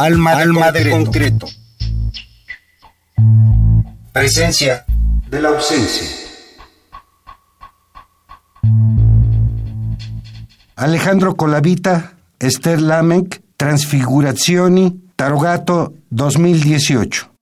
Alma, Alma de concreto. Presencia de la ausencia. Alejandro Colavita, Esther Lamek, Transfigurazioni, Tarogato 2018.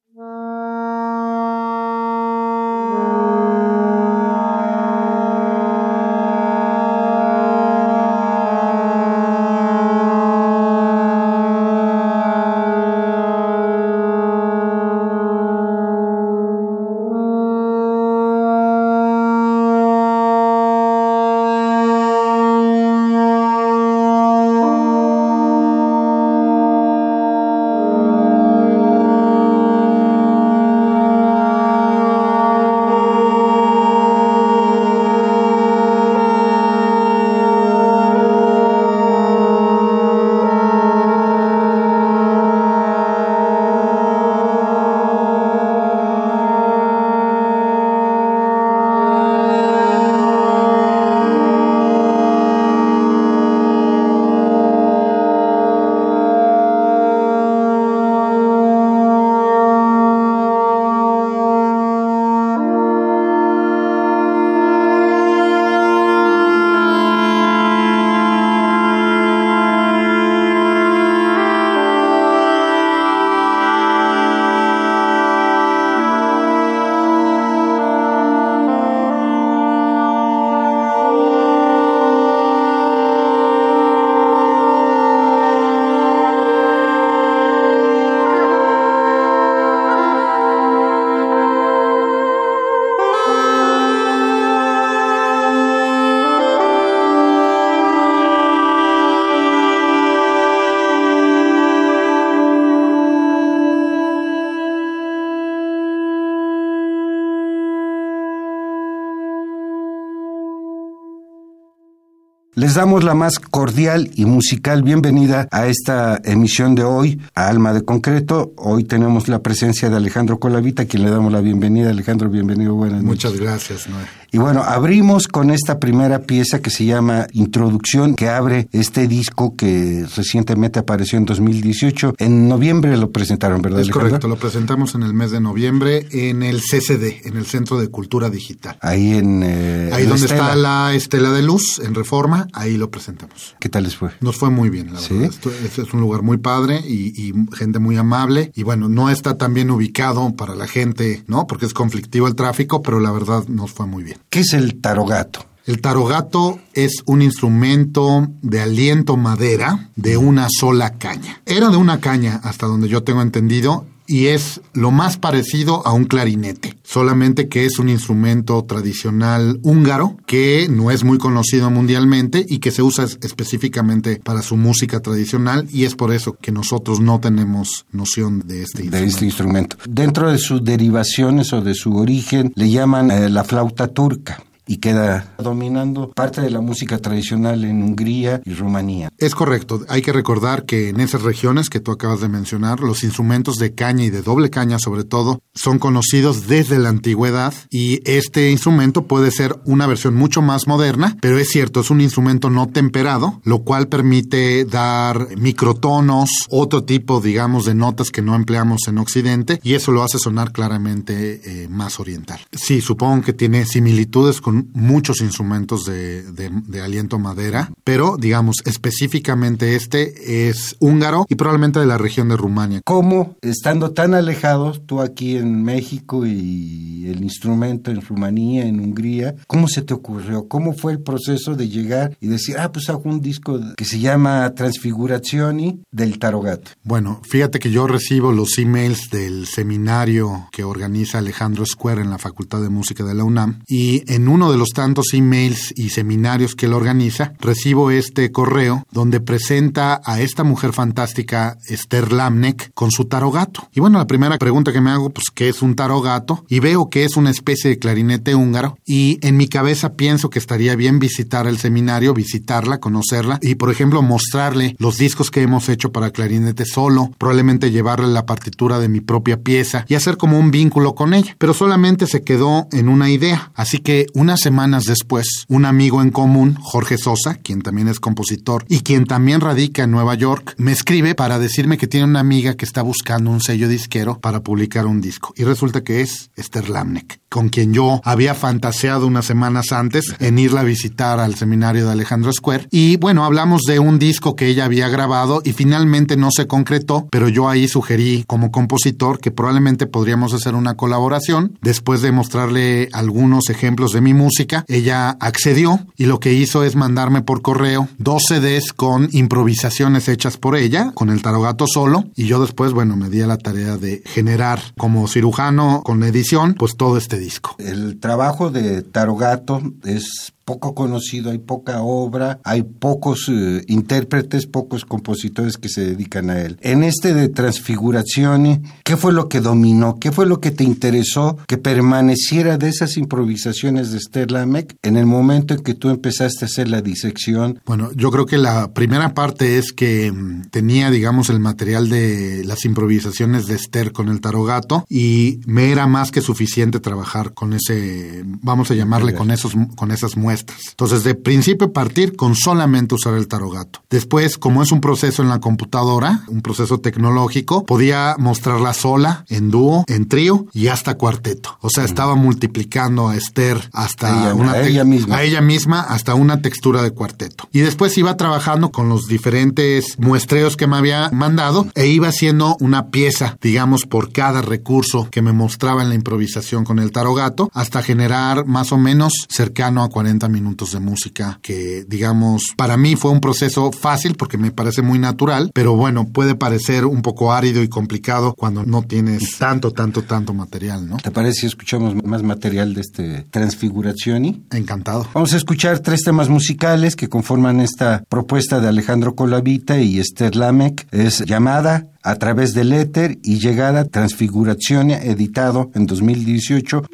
Damos la más cordial y musical bienvenida a esta emisión de hoy, a Alma de Concreto. Hoy tenemos la presencia de Alejandro Colavita, a quien le damos la bienvenida. Alejandro, bienvenido, buenas noches. Muchas gracias, Noé. Y bueno, abrimos con esta primera pieza que se llama Introducción, que abre este disco que recientemente apareció en 2018. En noviembre lo presentaron, ¿verdad? Es correcto, lo presentamos en el mes de noviembre en el CCD, en el Centro de Cultura Digital. Ahí en... Eh, ahí donde está la Estela de Luz, en Reforma, ahí lo presentamos. ¿Qué tal les fue? Nos fue muy bien, la verdad. es, es un lugar muy padre y, y gente muy amable. Y bueno, no está tan bien ubicado para la gente, ¿no? Porque es conflictivo el tráfico, pero la verdad nos fue muy bien. ¿Qué es el tarogato? El tarogato es un instrumento de aliento madera de una sola caña. Era de una caña, hasta donde yo tengo entendido, y es lo más parecido a un clarinete, solamente que es un instrumento tradicional húngaro que no es muy conocido mundialmente y que se usa específicamente para su música tradicional y es por eso que nosotros no tenemos noción de este instrumento. Este instrumento. Dentro de sus derivaciones o de su origen le llaman eh, la flauta turca y queda dominando parte de la música tradicional en Hungría y Rumanía. Es correcto. Hay que recordar que en esas regiones que tú acabas de mencionar, los instrumentos de caña y de doble caña sobre todo son conocidos desde la antigüedad y este instrumento puede ser una versión mucho más moderna, pero es cierto, es un instrumento no temperado, lo cual permite dar microtonos, otro tipo, digamos, de notas que no empleamos en Occidente y eso lo hace sonar claramente eh, más oriental. Sí, supongo que tiene similitudes con muchos instrumentos de, aliento madera, pero digamos específicamente este es húngaro y probablemente de la región de Rumania. ¿Cómo, estando tan alejados, tú aquí en México y el instrumento en Rumanía, en Hungría, cómo se te ocurrió? ¿Cómo fue el proceso de llegar y decir, ah, pues hago un disco que se llama Transfigurazioni del Tarogato? Bueno, fíjate que yo recibo los emails del seminario que organiza Alejandro Square en la Facultad de Música de la UNAM y en uno de los tantos emails y seminarios que él organiza, recibo este correo donde presenta a esta mujer fantástica, Esther Lamnek, con su tarogato. Y bueno, la primera pregunta que me hago, pues, ¿qué es un tarogato? Y veo que es una especie de clarinete húngaro y en mi cabeza pienso que estaría bien visitar el seminario, visitarla, conocerla y, por ejemplo, mostrarle los discos que hemos hecho para clarinete solo, probablemente llevarle la partitura de mi propia pieza y hacer como un vínculo con ella. Pero solamente se quedó en una idea. Así que una unas semanas después, un amigo en común, Jorge Sosa, quien también es compositor y quien también radica en Nueva York, me escribe para decirme que tiene una amiga que está buscando un sello disquero para publicar un disco. Y resulta que es Esther Lamnek, con quien yo había fantaseado unas semanas antes en irla a visitar al seminario de Alejandro Square. Y bueno, hablamos de un disco que ella había grabado y finalmente no se concretó, pero yo ahí sugerí como compositor que probablemente podríamos hacer una colaboración. Después de mostrarle algunos ejemplos de mi música, ella accedió y lo que hizo es mandarme por correo dos CDs con improvisaciones hechas por ella, con el tarogato solo, y yo después, bueno, me di a la tarea de generar como cirujano con edición, pues todo este disco. El trabajo de Tarogato es poco conocido, hay poca obra, hay pocos eh, intérpretes, pocos compositores que se dedican a él. En este de Transfiguración, ¿qué fue lo que dominó? ¿Qué fue lo que te interesó que permaneciera de esas improvisaciones de Esther Lamec en el momento en que tú empezaste a hacer la disección? Bueno, yo creo que la primera parte es que mm, tenía, digamos, el material de las improvisaciones de Esther con el tarogato y me era más que suficiente trabajar con ese, vamos a llamarle, con esos, con esas muestras entonces, de principio partir con solamente usar el tarogato. Después, como es un proceso en la computadora, un proceso tecnológico, podía mostrarla sola, en dúo, en trío y hasta cuarteto. O sea, estaba multiplicando a Esther hasta una a ella misma. a ella misma hasta una textura de cuarteto. Y después iba trabajando con los diferentes muestreos que me había mandado e iba haciendo una pieza, digamos, por cada recurso que me mostraba en la improvisación con el tarogato, hasta generar más o menos cercano a 40 minutos de música que, digamos, para mí fue un proceso fácil porque me parece muy natural, pero bueno, puede parecer un poco árido y complicado cuando no tienes tanto, tanto, tanto material, ¿no? ¿Te parece si escuchamos más material de este Transfiguración? Encantado. Vamos a escuchar tres temas musicales que conforman esta propuesta de Alejandro Colavita y Esther Lamek. Es llamada a través del éter y llegada Transfiguración, editado en 2018.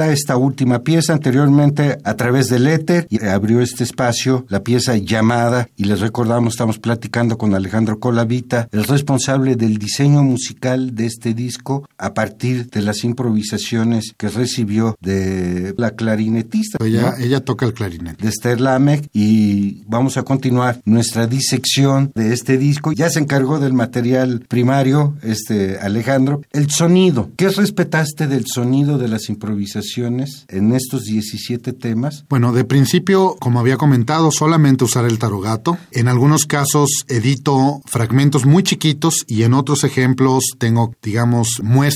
Esta última pieza, anteriormente a través del éter, y abrió este espacio la pieza llamada, y les recordamos, estamos platicando con Alejandro Colavita, el responsable del diseño musical de este disco a partir de las improvisaciones que recibió de la clarinetista. Ella, ella toca el clarinete. De Esther Lamec, y vamos a continuar nuestra disección de este disco. Ya se encargó del material primario, este Alejandro. El sonido, ¿qué respetaste del sonido de las improvisaciones en estos 17 temas? Bueno, de principio, como había comentado, solamente usar el tarogato. En algunos casos edito fragmentos muy chiquitos y en otros ejemplos tengo, digamos, muestras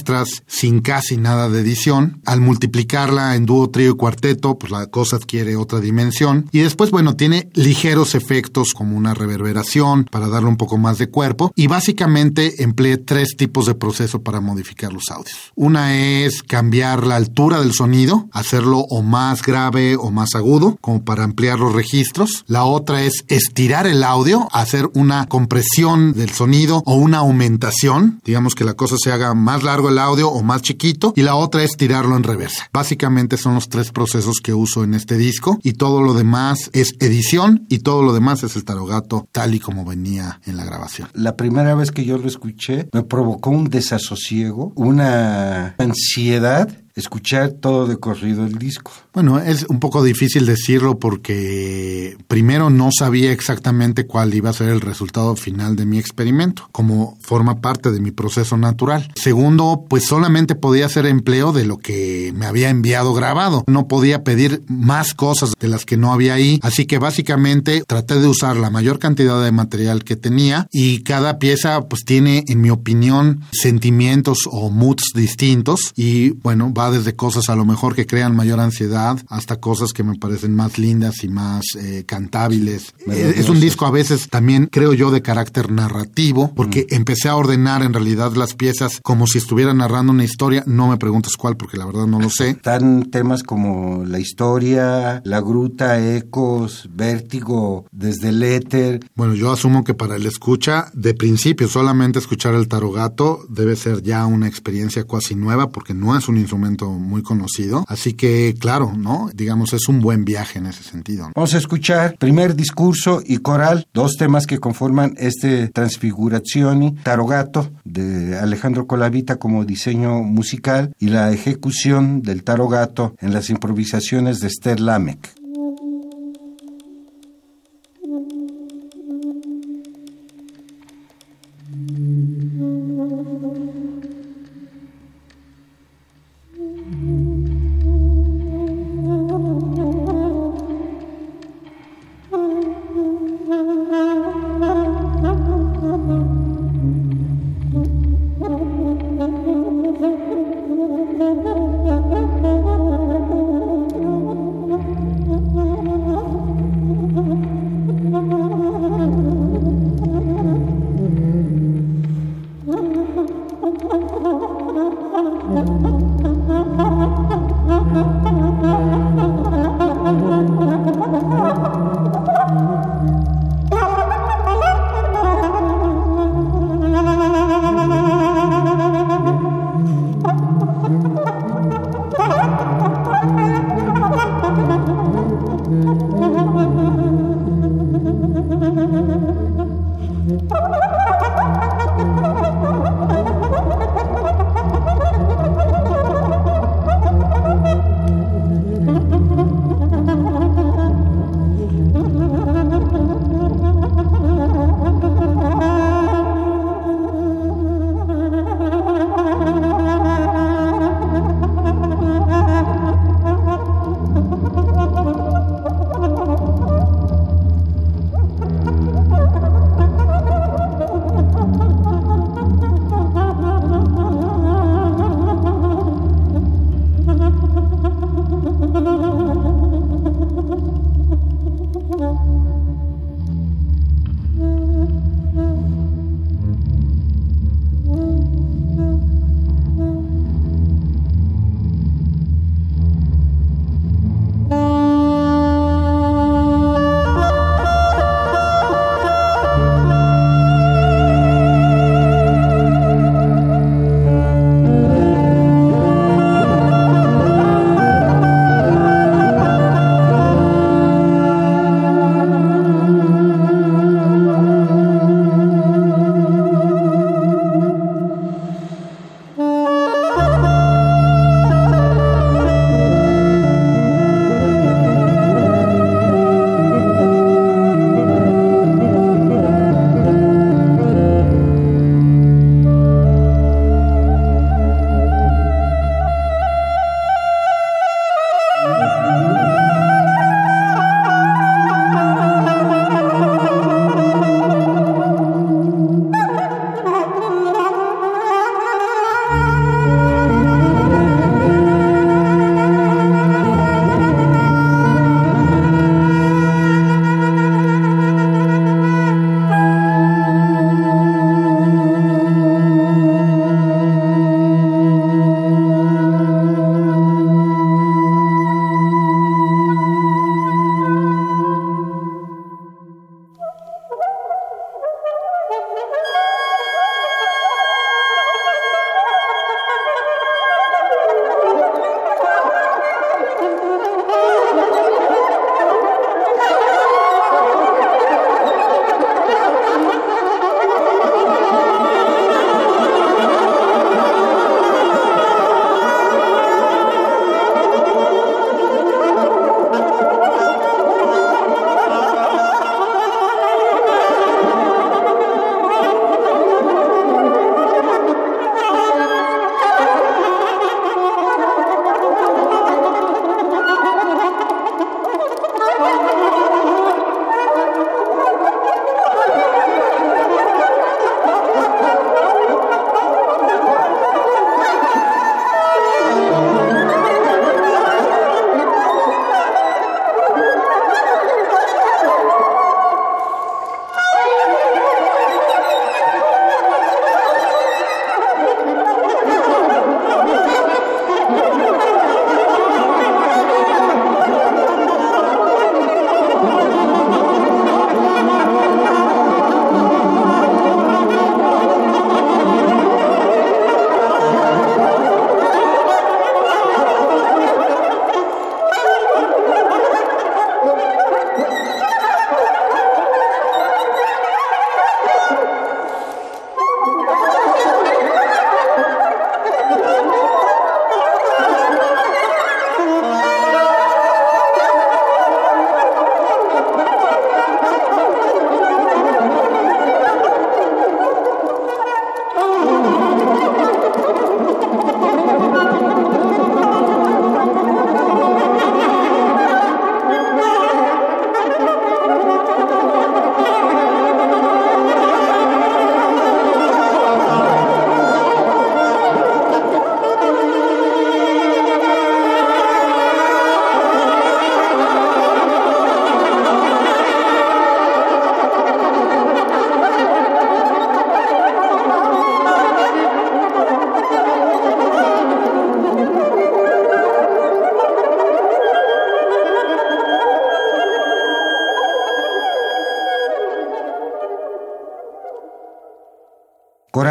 sin casi nada de edición. Al multiplicarla en dúo, trío y cuarteto, pues la cosa adquiere otra dimensión. Y después, bueno, tiene ligeros efectos como una reverberación para darle un poco más de cuerpo. Y básicamente empleé tres tipos de proceso para modificar los audios. Una es cambiar la altura del sonido, hacerlo o más grave o más agudo, como para ampliar los registros. La otra es estirar el audio, hacer una compresión del sonido o una aumentación, digamos que la cosa se haga más largo el audio o más chiquito. Y la otra es tirarlo en reversa. Básicamente son los tres procesos que uso en este disco y todo lo demás es edición y todo lo demás es el tarogato tal y como venía en la grabación. La primera vez que yo lo escuché me provocó un desasosiego, una ansiedad escuchar todo de corrido el disco. Bueno, es un poco difícil decirlo porque primero no sabía exactamente cuál iba a ser el resultado final de mi experimento, como forma parte de mi proceso natural. Segundo, pues solamente podía hacer empleo de lo que me había enviado grabado. No podía pedir más cosas de las que no había ahí, así que básicamente traté de usar la mayor cantidad de material que tenía y cada pieza pues tiene, en mi opinión, sentimientos o moods distintos y bueno, va desde cosas a lo mejor que crean mayor ansiedad hasta cosas que me parecen más lindas y más eh, cantables. Eh, es un disco a veces también, creo yo, de carácter narrativo, porque empecé a ordenar en realidad las piezas como si estuviera narrando una historia. No me preguntes cuál, porque la verdad no lo sé. Están temas como la historia, la gruta, ecos, vértigo, desde el éter. Bueno, yo asumo que para el escucha, de principio, solamente escuchar el tarogato debe ser ya una experiencia casi nueva, porque no es un instrumento muy conocido. Así que, claro, ¿no? Digamos, es un buen viaje en ese sentido. Vamos a escuchar primer discurso y coral, dos temas que conforman este Transfigurazioni, Tarogato, de Alejandro Colavita como diseño musical y la ejecución del Tarogato en las improvisaciones de Esther Lamec.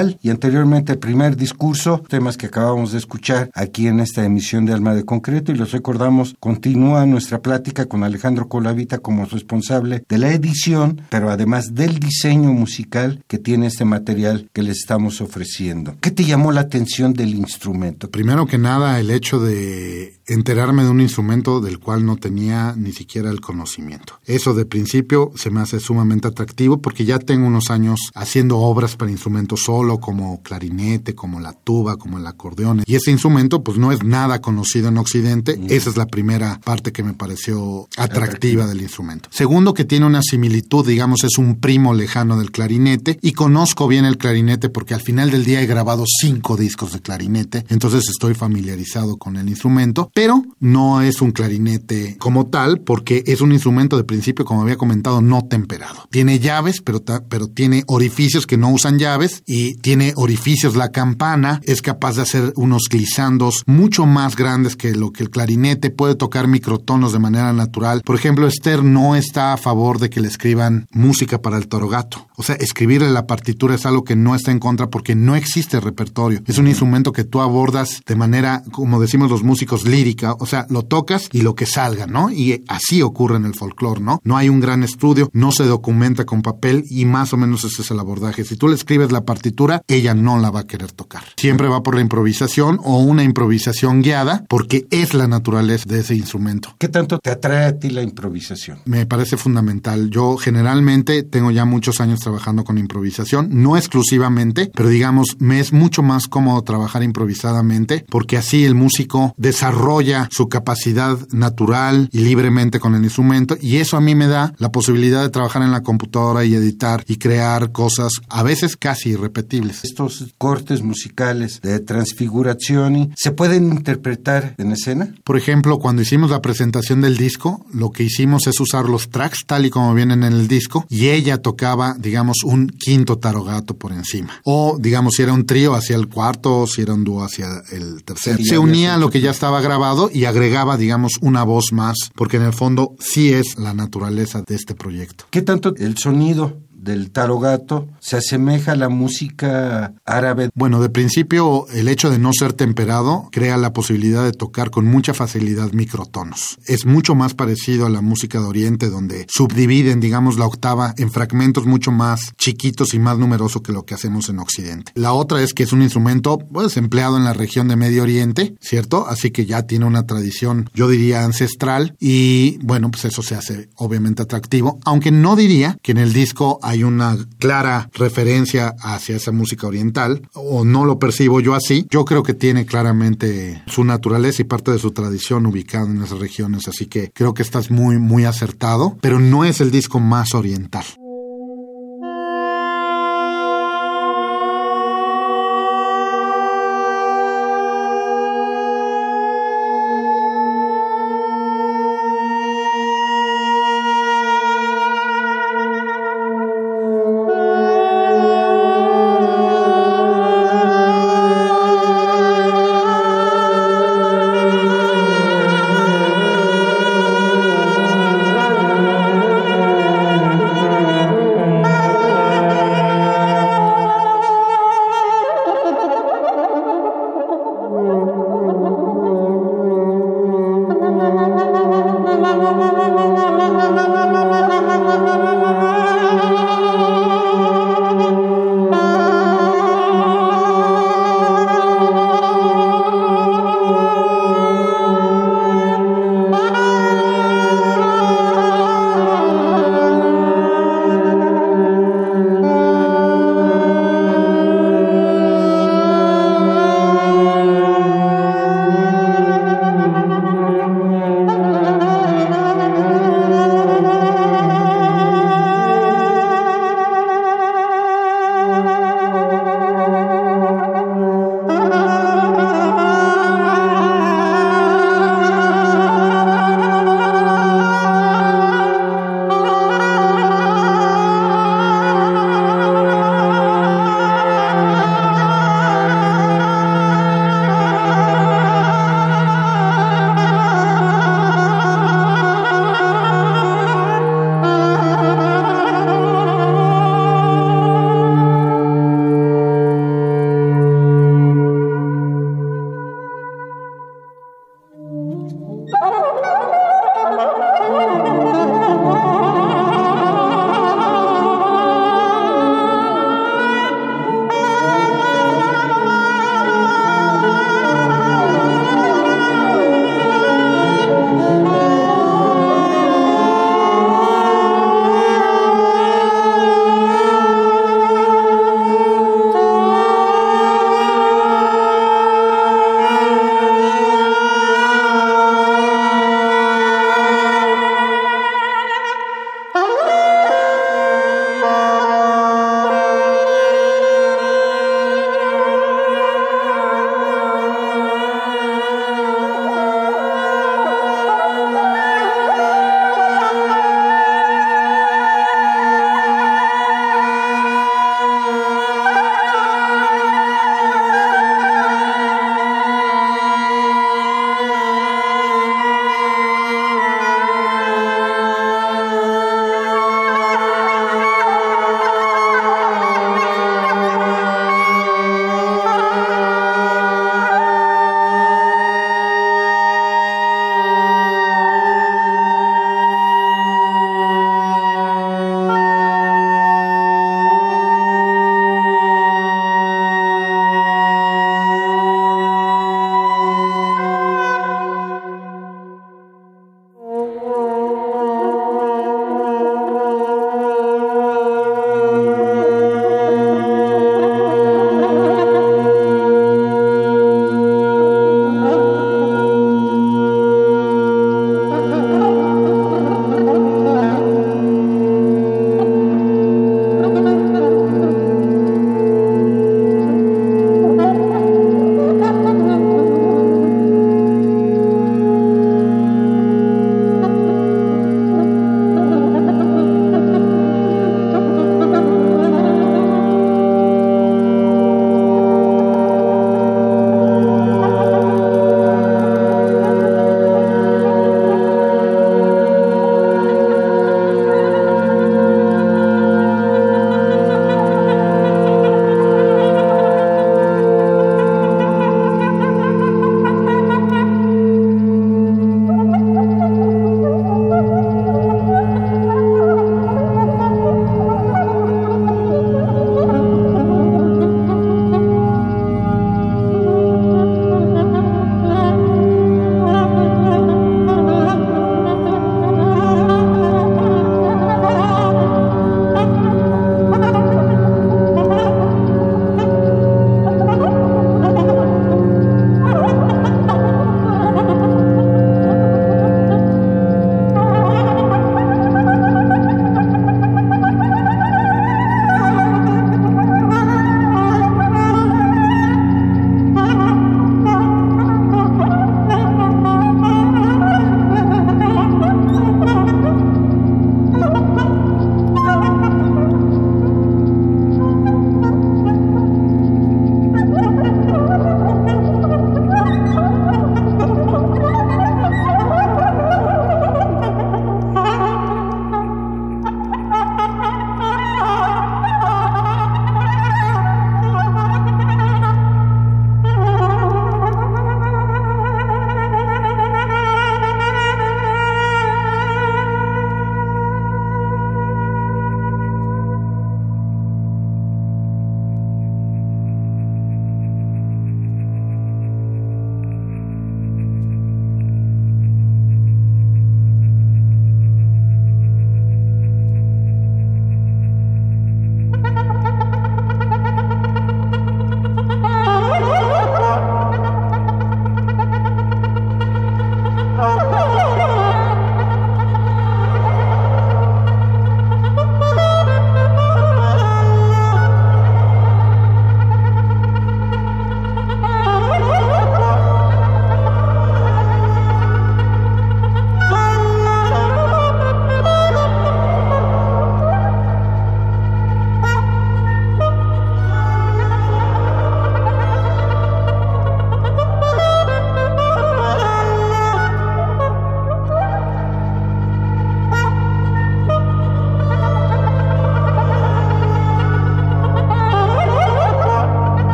Coral y anteriormente el primer discurso, temas que acabamos de escuchar aquí en esta emisión de Alma de Concreto y los recordamos, continúa nuestra plática con Alejandro Colavita como responsable de la edición, pero además del diseño musical que tiene este material que le estamos ofreciendo. ¿Qué te llamó la atención del instrumento? Primero que nada, el hecho de enterarme de un instrumento del cual no tenía ni siquiera el conocimiento. Eso de principio se me hace sumamente atractivo porque ya tengo unos años haciendo obras para instrumentos solo, como clarinete, como la tuba, como el acordeón. Y ese instrumento pues no es nada conocido en Occidente. Mm. Esa es la primera parte que me pareció atractiva del instrumento. Segundo, que tiene una similitud, digamos, es un primo lejano del clarinete y conozco bien el clarinete porque al final del día he grabado cinco discos de clarinete, entonces estoy familiarizado con el instrumento pero no es un clarinete como tal porque es un instrumento de principio, como había comentado, no temperado. Tiene llaves, pero, pero tiene orificios que no usan llaves y tiene orificios la campana, es capaz de hacer unos glisandos mucho más grandes que lo que el clarinete, puede tocar microtonos de manera natural. Por ejemplo, Esther no está a favor de que le escriban música para el torogato. O sea, escribirle la partitura es algo que no está en contra porque no existe repertorio. Es un instrumento que tú abordas de manera, como decimos los músicos, líricos o sea, lo tocas y lo que salga, ¿no? Y así ocurre en el folclore, ¿no? No hay un gran estudio, no se documenta con papel y más o menos ese es el abordaje. Si tú le escribes la partitura, ella no la va a querer tocar. Siempre va por la improvisación o una improvisación guiada porque es la naturaleza de ese instrumento. ¿Qué tanto te atrae a ti la improvisación? Me parece fundamental. Yo generalmente tengo ya muchos años trabajando con improvisación, no exclusivamente, pero digamos, me es mucho más cómodo trabajar improvisadamente porque así el músico desarrolla su capacidad natural y libremente con el instrumento y eso a mí me da la posibilidad de trabajar en la computadora y editar y crear cosas a veces casi irrepetibles. Estos cortes musicales de transfiguración se pueden interpretar en escena. Por ejemplo, cuando hicimos la presentación del disco, lo que hicimos es usar los tracks tal y como vienen en el disco y ella tocaba, digamos, un quinto tarogato por encima. O, digamos, si era un trío hacia el cuarto o si era un dúo hacia el tercero. Se unía a lo que ya estaba grabado y agregaba, digamos, una voz más, porque en el fondo sí es la naturaleza de este proyecto. ¿Qué tanto el sonido del tarogato se asemeja a la música árabe. Bueno, de principio el hecho de no ser temperado crea la posibilidad de tocar con mucha facilidad microtonos. Es mucho más parecido a la música de Oriente donde subdividen, digamos, la octava en fragmentos mucho más chiquitos y más numerosos que lo que hacemos en Occidente. La otra es que es un instrumento pues empleado en la región de Medio Oriente, ¿cierto? Así que ya tiene una tradición, yo diría, ancestral y bueno, pues eso se hace obviamente atractivo, aunque no diría que en el disco hay una clara referencia hacia esa música oriental, o no lo percibo yo así. Yo creo que tiene claramente su naturaleza y parte de su tradición ubicada en esas regiones, así que creo que estás muy, muy acertado, pero no es el disco más oriental.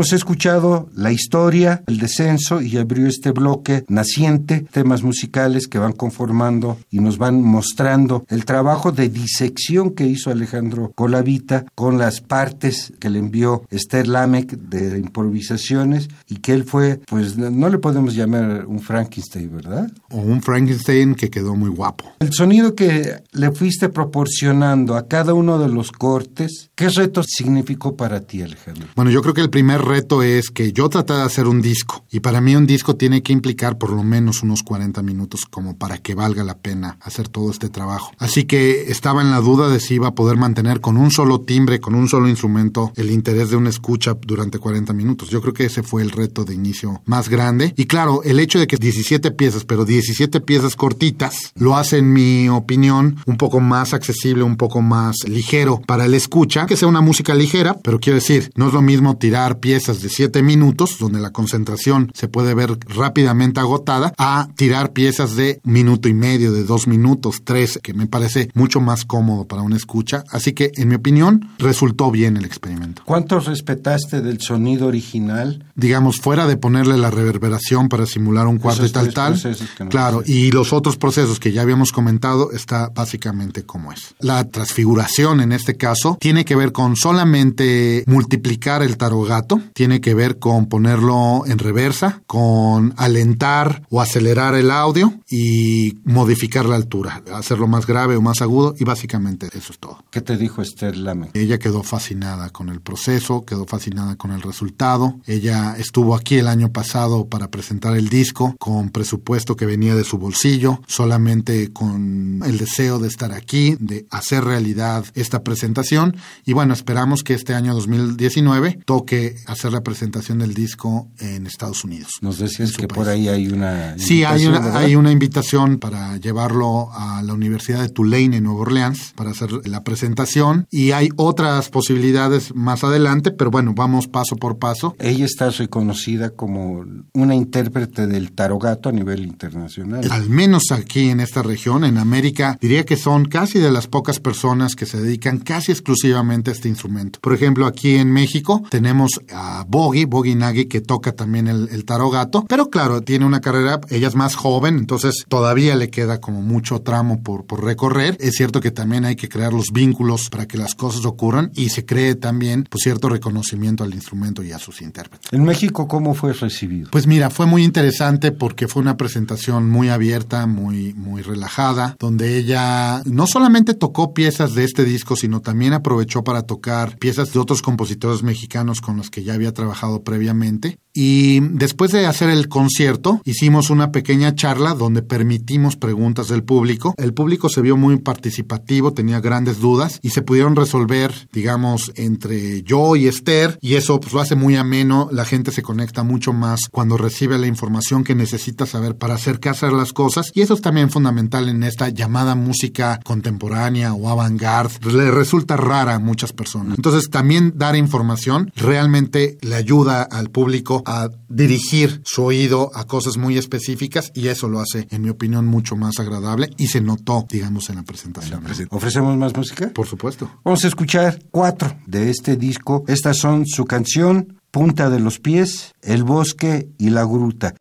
Hemos escuchado la historia, el descenso y abrió este bloque naciente, temas musicales que van conformando y nos van mostrando el trabajo de disección que hizo Alejandro Colavita con las partes que le envió Esther Lamek de improvisaciones y que él fue, pues no le podemos llamar un Frankenstein, ¿verdad? O un Frankenstein que quedó muy guapo. El sonido que le fuiste proporcionando a cada uno de los cortes, ¿qué reto significó para ti, Alejandro? Bueno, yo creo que el primer reto es que yo traté de hacer un disco y para mí un disco tiene que implicar por lo menos unos 40 minutos como para que valga la pena hacer todo este trabajo. Así que estaba en la duda de si iba a poder mantener con un solo timbre, con un solo instrumento, el interés de una escucha durante 40 minutos. Yo creo que ese fue el reto de inicio más grande. Y claro, el hecho de que 17 piezas, pero 17 piezas cortitas, lo hace, en mi opinión, un poco más accesible, un poco más ligero para el escucha, que sea una música ligera, pero quiero decir, no es lo mismo tirar piezas de 7 minutos, donde la concentración se puede ver rápidamente agotada, a tirar piezas de minuto y medio, de dos minutos, tres, que me parece mucho más cómodo para una escucha. Así que, en mi opinión, resultó bien el experimento. ¿Cuánto respetaste del sonido original? Digamos, fuera de ponerle la reverberación para simular un cuarto y tal, tal. Claro, y los otros procesos que ya habíamos comentado está básicamente como es. La transfiguración en este caso tiene que ver con solamente multiplicar el tarogato, tiene que ver con ponerlo en reversa, con alentar o acelerar el audio y modificar la altura, hacerlo más grave o más agudo y básicamente eso es todo. ¿Qué te dijo Esther Lame? Ella quedó fascinada con el proceso, quedó fascinada con el resultado. Ella estuvo aquí el año pasado para presentar el disco con presupuesto que venía de su bolsillo, solamente con el deseo de estar aquí, de hacer realidad esta presentación y bueno, esperamos que este año 2019 toque hacer la presentación del disco en Estados Unidos. Nos decías que por ahí hay una Sí, hay una, hay una invitación para llevarlo a la Universidad de Tulane en Nueva Orleans para hacer la presentación y hay otras posibilidades más adelante, pero bueno, vamos paso por paso. Ella está reconocida como una intérprete del tarogato a nivel internacional. Al menos aquí en esta región, en América, diría que son casi de las pocas personas que se dedican casi exclusivamente a este instrumento. Por ejemplo, aquí en México tenemos a Bogi, Bogi Nagi, que toca también el, el tarogato, pero claro, tiene una carrera, ella es más joven, entonces todavía le queda como mucho tramo por, por recorrer. Es cierto que también hay que crear los vínculos para que las cosas ocurran y se cree también pues, cierto reconocimiento al instrumento y a sus intérpretes. ¿En México cómo fue recibido? Pues mira, fue muy interesante porque fue una presentación muy abierta, muy, muy relajada, donde ella no solamente tocó piezas de este disco, sino también aprovechó para tocar piezas de otros compositores mexicanos con los que ya había trabajado previamente. Y después de hacer el concierto, hicimos una pequeña charla donde permitimos preguntas del público. El público se vio muy participativo, tenía grandes dudas y se pudieron resolver, digamos, entre yo y Esther. Y eso pues, lo hace muy ameno. La gente se conecta mucho más cuando recibe la información que necesita saber para acercarse a las cosas. Y eso es también fundamental en esta llamada música contemporánea o avant-garde. Le resulta rara a muchas personas. Entonces, también dar información realmente le ayuda al público a dirigir su oído a cosas muy específicas y eso lo hace, en mi opinión, mucho más agradable y se notó, digamos, en la presentación. ¿Ofrecemos más música? Por supuesto. Vamos a escuchar cuatro de este disco. Estas son su canción, Punta de los Pies, El Bosque y La Gruta.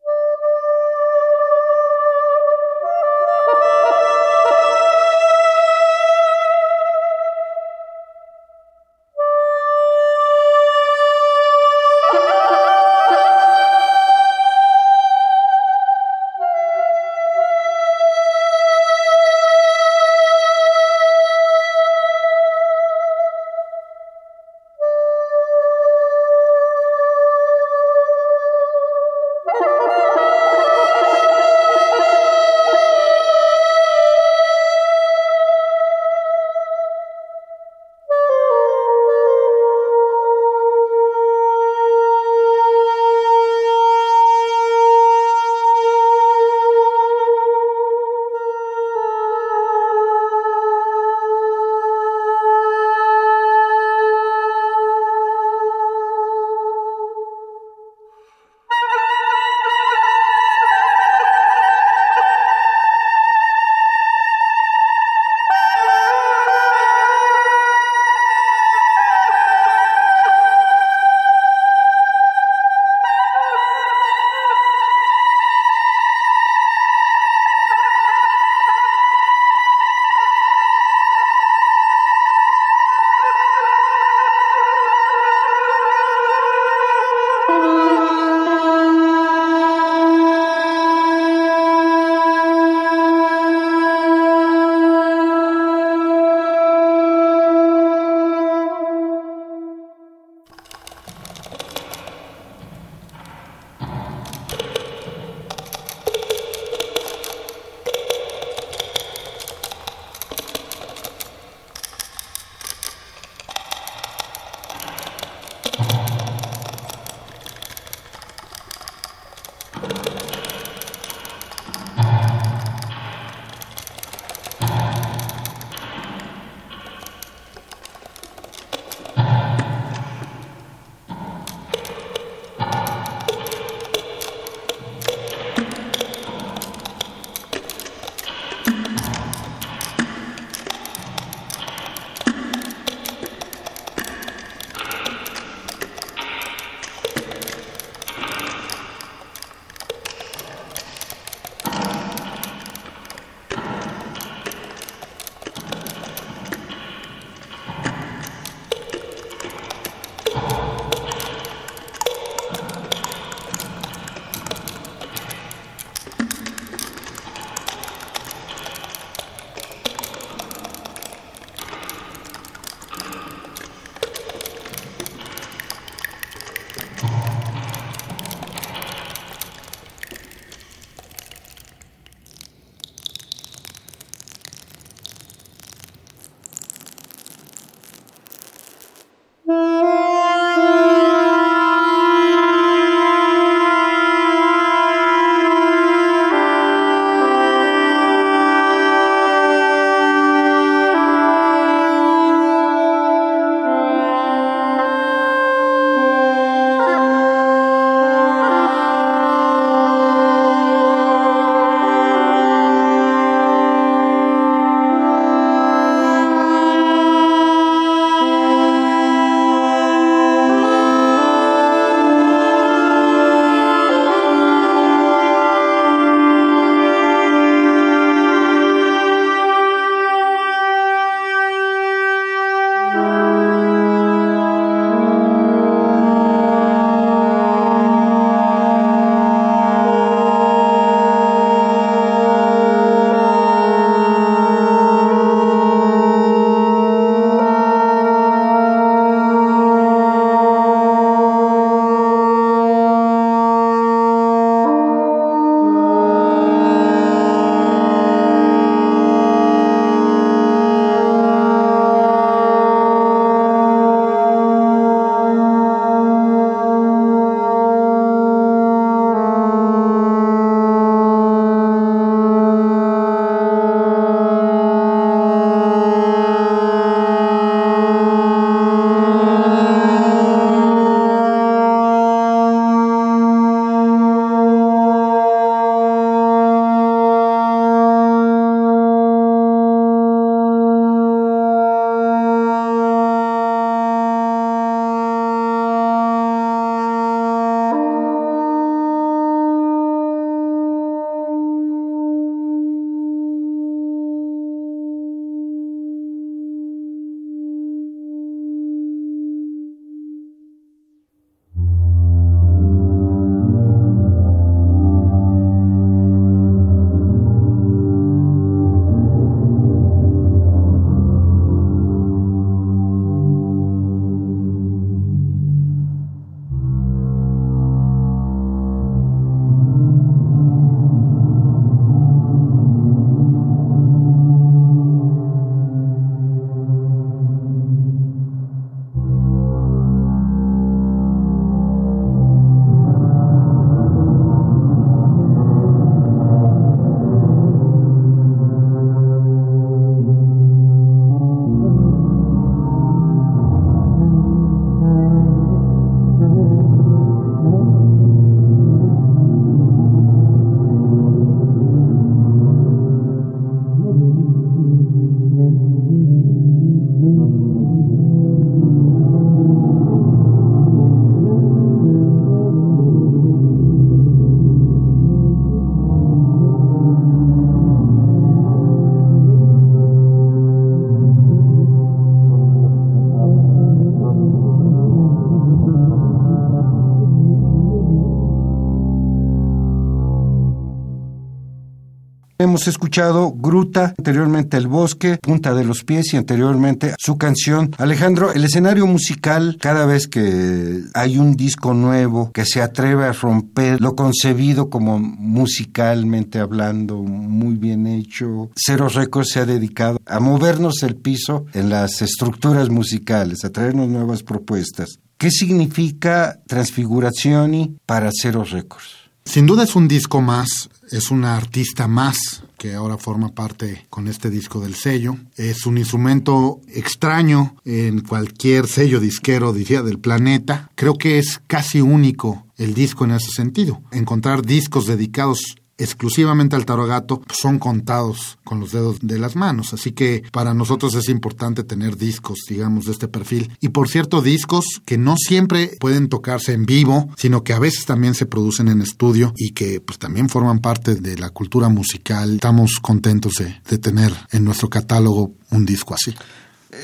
Hemos escuchado Gruta, anteriormente El Bosque, Punta de los Pies y anteriormente su canción. Alejandro, el escenario musical, cada vez que hay un disco nuevo que se atreve a romper lo concebido como musicalmente hablando, muy bien hecho, Cero Records se ha dedicado a movernos el piso en las estructuras musicales, a traernos nuevas propuestas. ¿Qué significa Transfigurazioni para Cero Records? Sin duda es un disco más, es una artista más que ahora forma parte con este disco del sello. Es un instrumento extraño en cualquier sello disquero, del planeta. Creo que es casi único el disco en ese sentido. Encontrar discos dedicados exclusivamente al tarogato pues, son contados con los dedos de las manos. Así que para nosotros es importante tener discos, digamos, de este perfil. Y por cierto, discos que no siempre pueden tocarse en vivo, sino que a veces también se producen en estudio y que pues también forman parte de la cultura musical. Estamos contentos de, de tener en nuestro catálogo un disco así.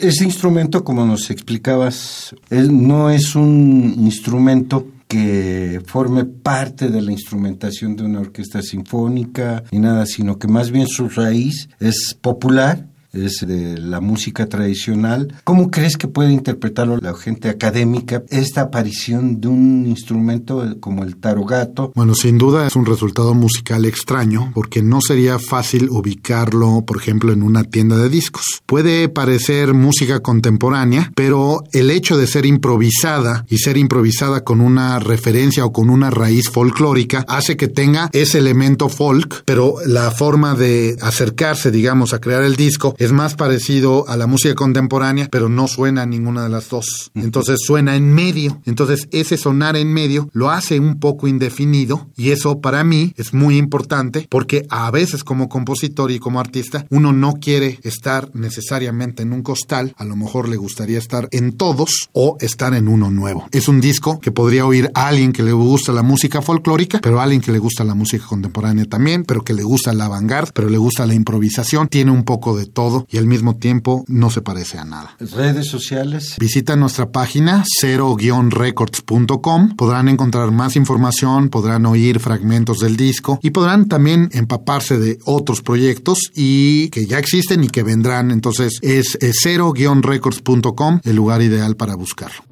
Ese instrumento, como nos explicabas, no es un instrumento que forme parte de la instrumentación de una orquesta sinfónica ni nada, sino que más bien su raíz es popular es de la música tradicional. ¿Cómo crees que puede interpretarlo la gente académica esta aparición de un instrumento como el tarogato? Bueno, sin duda es un resultado musical extraño porque no sería fácil ubicarlo, por ejemplo, en una tienda de discos. Puede parecer música contemporánea, pero el hecho de ser improvisada y ser improvisada con una referencia o con una raíz folclórica hace que tenga ese elemento folk, pero la forma de acercarse, digamos, a crear el disco es más parecido a la música contemporánea, pero no suena a ninguna de las dos. Entonces suena en medio. Entonces ese sonar en medio lo hace un poco indefinido y eso para mí es muy importante porque a veces como compositor y como artista uno no quiere estar necesariamente en un costal, a lo mejor le gustaría estar en todos o estar en uno nuevo. Es un disco que podría oír a alguien que le gusta la música folclórica, pero a alguien que le gusta la música contemporánea también, pero que le gusta la vanguard, pero le gusta la improvisación, tiene un poco de todo y al mismo tiempo no se parece a nada. Redes sociales. Visita nuestra página cero-records.com. Podrán encontrar más información, podrán oír fragmentos del disco y podrán también empaparse de otros proyectos y que ya existen y que vendrán. Entonces es cero-records.com el lugar ideal para buscarlo.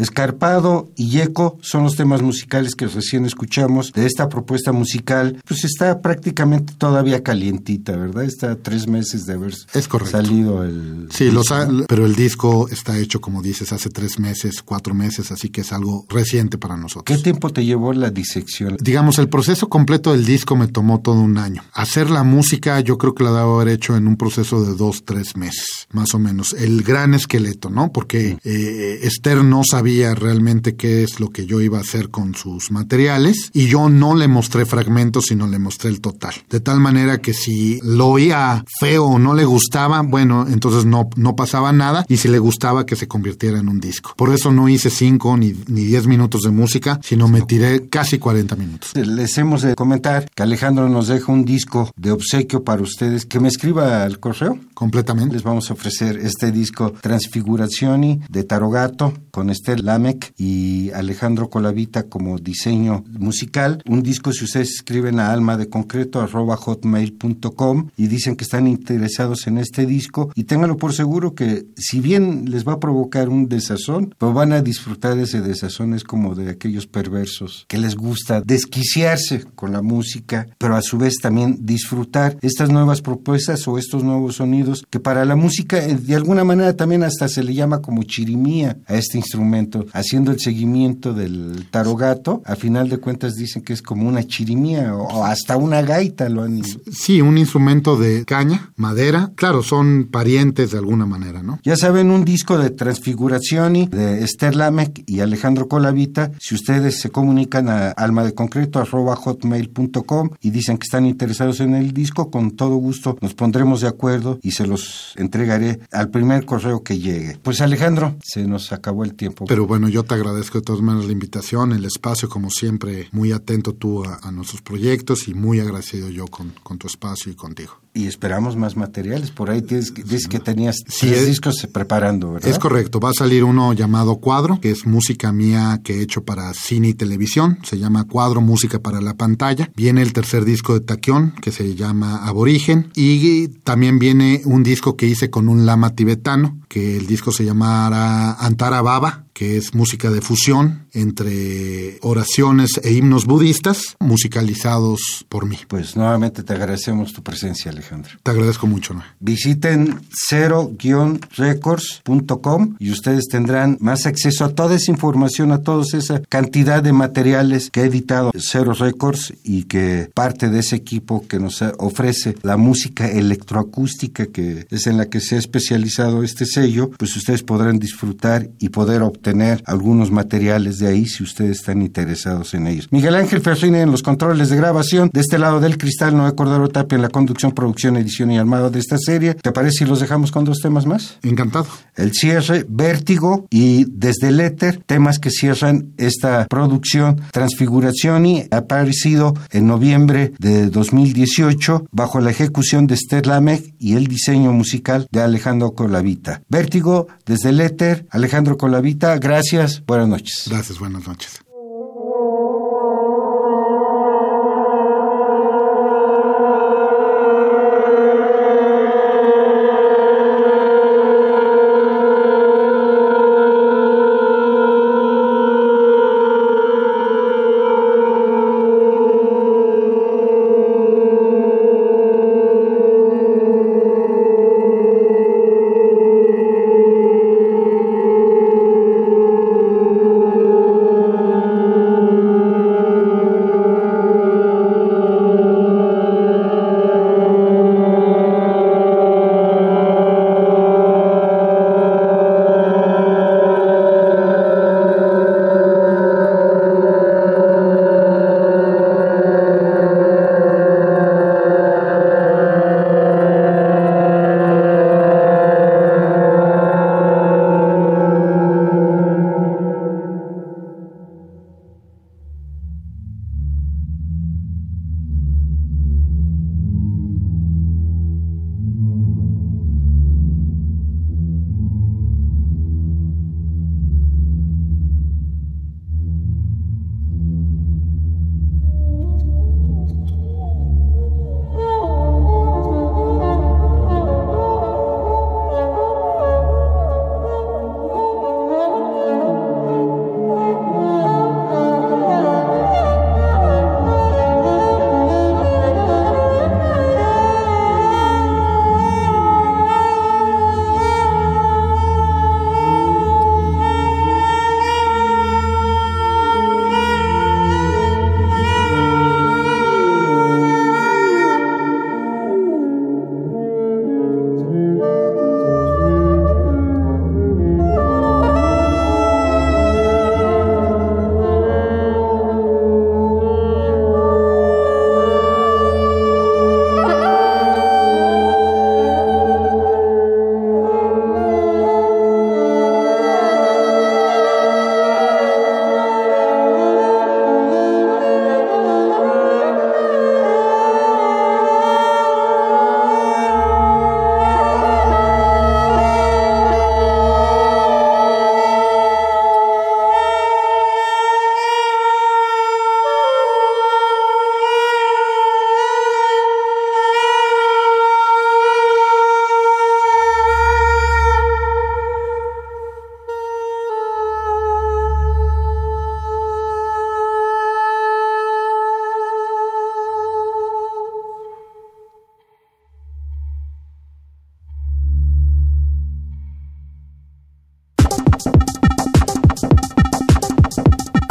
Escarpado y Yeco son los temas musicales que recién escuchamos de esta propuesta musical. Pues está prácticamente todavía calientita, ¿verdad? Está a tres meses de haber es salido el... Sí, los pero el disco está hecho, como dices, hace tres meses, cuatro meses, así que es algo reciente para nosotros. ¿Qué tiempo te llevó la disección? Digamos, el proceso completo del disco me tomó todo un año. Hacer la música yo creo que la debo haber hecho en un proceso de dos, tres meses, más o menos. El gran esqueleto, ¿no? Porque eh, Esther no sabía realmente qué es lo que yo iba a hacer con sus materiales y yo no le mostré fragmentos, sino le mostré el total. De tal manera que si lo oía feo o no le gustaba, bueno, entonces no, no pasaba nada y si le gustaba que se convirtiera en un disco. Por eso no hice cinco ni, ni diez minutos de música, sino me tiré casi 40 minutos. Les hemos de comentar que Alejandro nos deja un disco de obsequio para ustedes. Que me escriba al correo. Completamente. Les vamos a ofrecer este disco Transfigurazioni de Tarogato con Esther Lamec y Alejandro Colavita como diseño musical. Un disco si ustedes escriben a alma de concreto arroba hotmail.com y dicen que están interesados en este disco y ténganlo por seguro que si bien les va a provocar un desazón, pero van a disfrutar de ese desazón. Es como de aquellos perversos que les gusta desquiciarse con la música, pero a su vez también disfrutar estas nuevas propuestas o estos nuevos sonidos que para la música eh, de alguna manera también hasta se le llama como chirimía a este instrumento, haciendo el seguimiento del tarogato, a final de cuentas dicen que es como una chirimía o, hasta una gaita lo han Sí, un instrumento de caña, madera, claro, son parientes de alguna manera, ¿no? Ya saben, un disco de Transfigurazioni de Esther Lamec y Alejandro Colavita, si ustedes se comunican a alma de concreto hotmail.com y dicen que están interesados en el disco, con todo gusto nos pondremos de acuerdo y se los entregaré al primer correo que llegue. Pues Alejandro, se nos acabó el tiempo. Pero bueno, yo te agradezco de todas maneras la invitación, el espacio, como siempre, muy atento tú a, nuestros proyectos y muy agradecido yo con, con tu espacio y contigo y esperamos más materiales. Por ahí tienes, dices que tenías tres discos preparando, ¿verdad? Es correcto. Va a salir uno llamado Cuadro, que es música mía que he hecho para cine y televisión. Se llama Cuadro, música para la pantalla. Viene el tercer disco de Taquión, que se llama Aborigen. Y también viene un disco que hice con un lama tibetano, que el disco se llamará Antara Baba, que es música de fusión entre oraciones e himnos budistas musicalizados por mí. Pues nuevamente te agradecemos tu presencia, Alejandro. Te agradezco mucho. ¿no? Visiten cero-records.com y ustedes tendrán más acceso a toda esa información, a toda esa cantidad de materiales que ha editado Cero Records y que parte de ese equipo que nos ofrece la música electroacústica que es en la que se ha especializado este sello, pues ustedes podrán disfrutar y poder obtener tener algunos materiales de ahí si ustedes están interesados en ellos. Miguel Ángel Ferrine en los controles de grabación, de este lado del cristal, Noé Cordero Tapia en la conducción, producción, edición y armado de esta serie. ¿Te parece si los dejamos con dos temas más? Encantado. El cierre, Vértigo y Desde el Éter, temas que cierran esta producción. Transfiguración y aparecido en noviembre de 2018 bajo la ejecución de Esther Lamech y el diseño musical de Alejandro Colavita. Vértigo, Desde el Éter, Alejandro Colavita, gracias, buenas noches. Gracias, buenas noches.